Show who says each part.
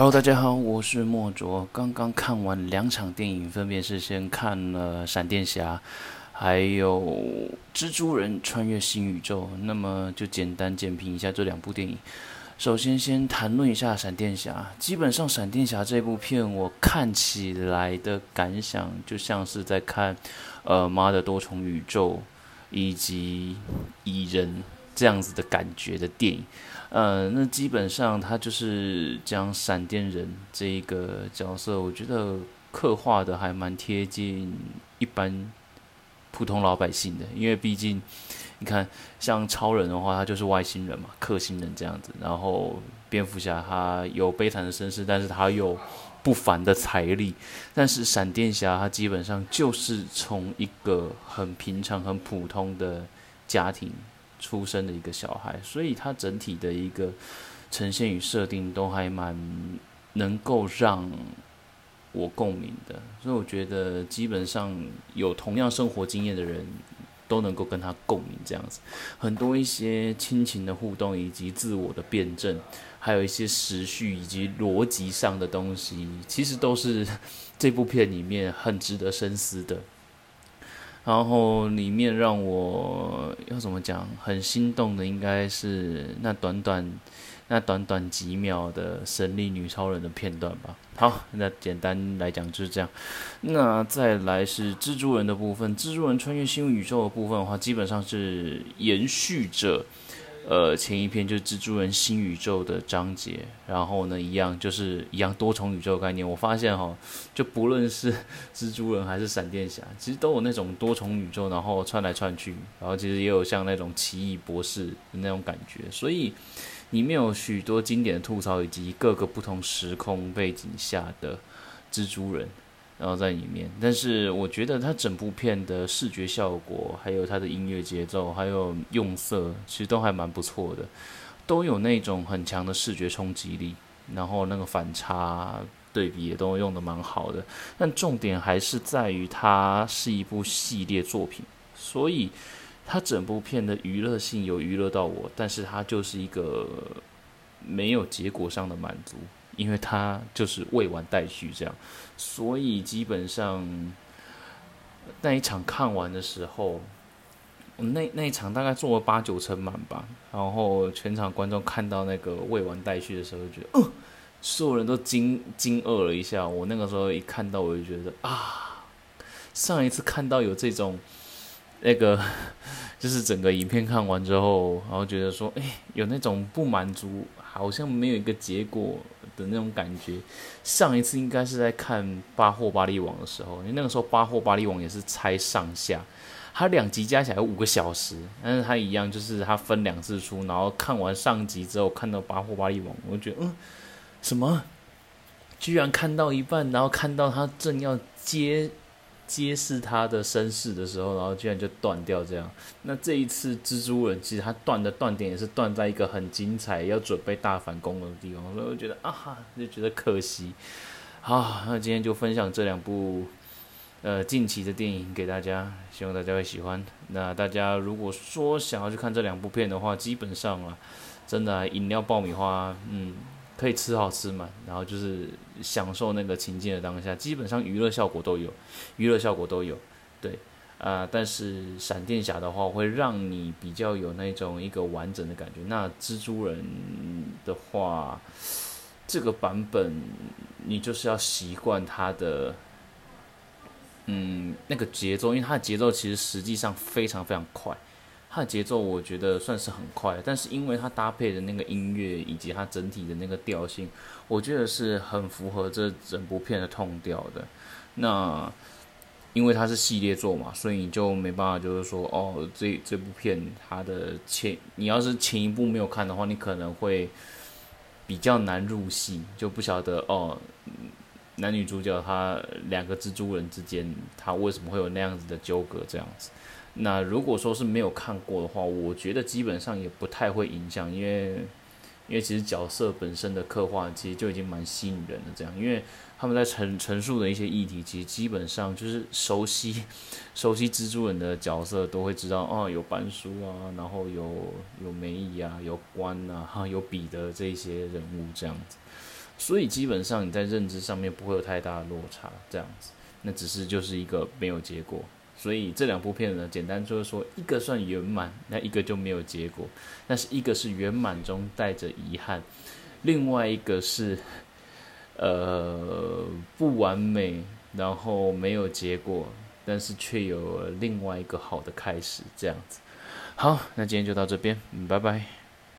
Speaker 1: Hello，大家好，我是莫卓。刚刚看完两场电影，分别是先看了《闪电侠》，还有《蜘蛛人穿越新宇宙》。那么就简单简评一下这两部电影。首先，先谈论一下《闪电侠》。基本上，《闪电侠》这部片我看起来的感想，就像是在看《呃妈的多重宇宙》以及《蚁人》这样子的感觉的电影。呃，那基本上他就是将闪电人这一个角色，我觉得刻画的还蛮贴近一般普通老百姓的，因为毕竟你看，像超人的话，他就是外星人嘛，克星人这样子。然后蝙蝠侠他有悲惨的身世，但是他有不凡的财力。但是闪电侠他基本上就是从一个很平常、很普通的家庭。出生的一个小孩，所以他整体的一个呈现与设定都还蛮能够让我共鸣的，所以我觉得基本上有同样生活经验的人都能够跟他共鸣这样子。很多一些亲情的互动，以及自我的辩证，还有一些时序以及逻辑上的东西，其实都是这部片里面很值得深思的。然后里面让我要怎么讲很心动的，应该是那短短那短短几秒的神力女超人的片段吧。好，那简单来讲就是这样。那再来是蜘蛛人的部分，蜘蛛人穿越新宇宙的部分的话，基本上是延续着。呃，前一篇就是蜘蛛人新宇宙的章节，然后呢，一样就是一样多重宇宙概念。我发现哈，就不论是蜘蛛人还是闪电侠，其实都有那种多重宇宙，然后串来串去，然后其实也有像那种奇异博士的那种感觉。所以里面有许多经典的吐槽，以及各个不同时空背景下的蜘蛛人。然后在里面，但是我觉得它整部片的视觉效果，还有它的音乐节奏，还有用色，其实都还蛮不错的，都有那种很强的视觉冲击力，然后那个反差对比也都用的蛮好的。但重点还是在于它是一部系列作品，所以它整部片的娱乐性有娱乐到我，但是它就是一个没有结果上的满足。因为他就是未完待续这样，所以基本上那一场看完的时候，那那一场大概做了八九成满吧。然后全场观众看到那个未完待续的时候，就觉得，嗯，所有人都惊惊愕了一下。我那个时候一看到，我就觉得啊，上一次看到有这种那个，就是整个影片看完之后，然后觉得说，哎，有那种不满足。好像没有一个结果的那种感觉。上一次应该是在看《巴霍巴利王》的时候，因为那个时候《巴霍巴利王》也是拆上下，它两集加起来五个小时，但是它一样就是它分两次出，然后看完上集之后看到《巴霍巴利王》，我就觉得嗯，什么？居然看到一半，然后看到他正要接。揭示他的身世的时候，然后居然就断掉这样。那这一次蜘蛛人其实他断的断点也是断在一个很精彩要准备大反攻的地方，所以我觉得啊，就觉得可惜。好，那今天就分享这两部呃近期的电影给大家，希望大家会喜欢。那大家如果说想要去看这两部片的话，基本上啊，真的饮料爆米花，嗯。可以吃好吃嘛，然后就是享受那个情境的当下，基本上娱乐效果都有，娱乐效果都有，对，啊，但是闪电侠的话会让你比较有那种一个完整的感觉，那蜘蛛人的话，这个版本你就是要习惯它的，嗯，那个节奏，因为它的节奏其实实际上非常非常快。它的节奏我觉得算是很快，但是因为它搭配的那个音乐以及它整体的那个调性，我觉得是很符合这整部片的痛调的。那因为它是系列作嘛，所以你就没办法就是说哦，这这部片它的前你要是前一部没有看的话，你可能会比较难入戏，就不晓得哦，男女主角他两个蜘蛛人之间他为什么会有那样子的纠葛这样子。那如果说是没有看过的话，我觉得基本上也不太会影响，因为因为其实角色本身的刻画其实就已经蛮吸引人的。这样，因为他们在陈陈述的一些议题，其实基本上就是熟悉 熟悉蜘蛛人的角色都会知道，哦，有班叔啊，然后有有梅姨啊，有关啊，哈，有彼得这些人物这样子。所以基本上你在认知上面不会有太大的落差，这样子，那只是就是一个没有结果。所以这两部片呢，简单就是说，一个算圆满，那一个就没有结果。但是一个是圆满中带着遗憾，另外一个是，呃，不完美，然后没有结果，但是却有另外一个好的开始，这样子。好，那今天就到这边，嗯，拜拜。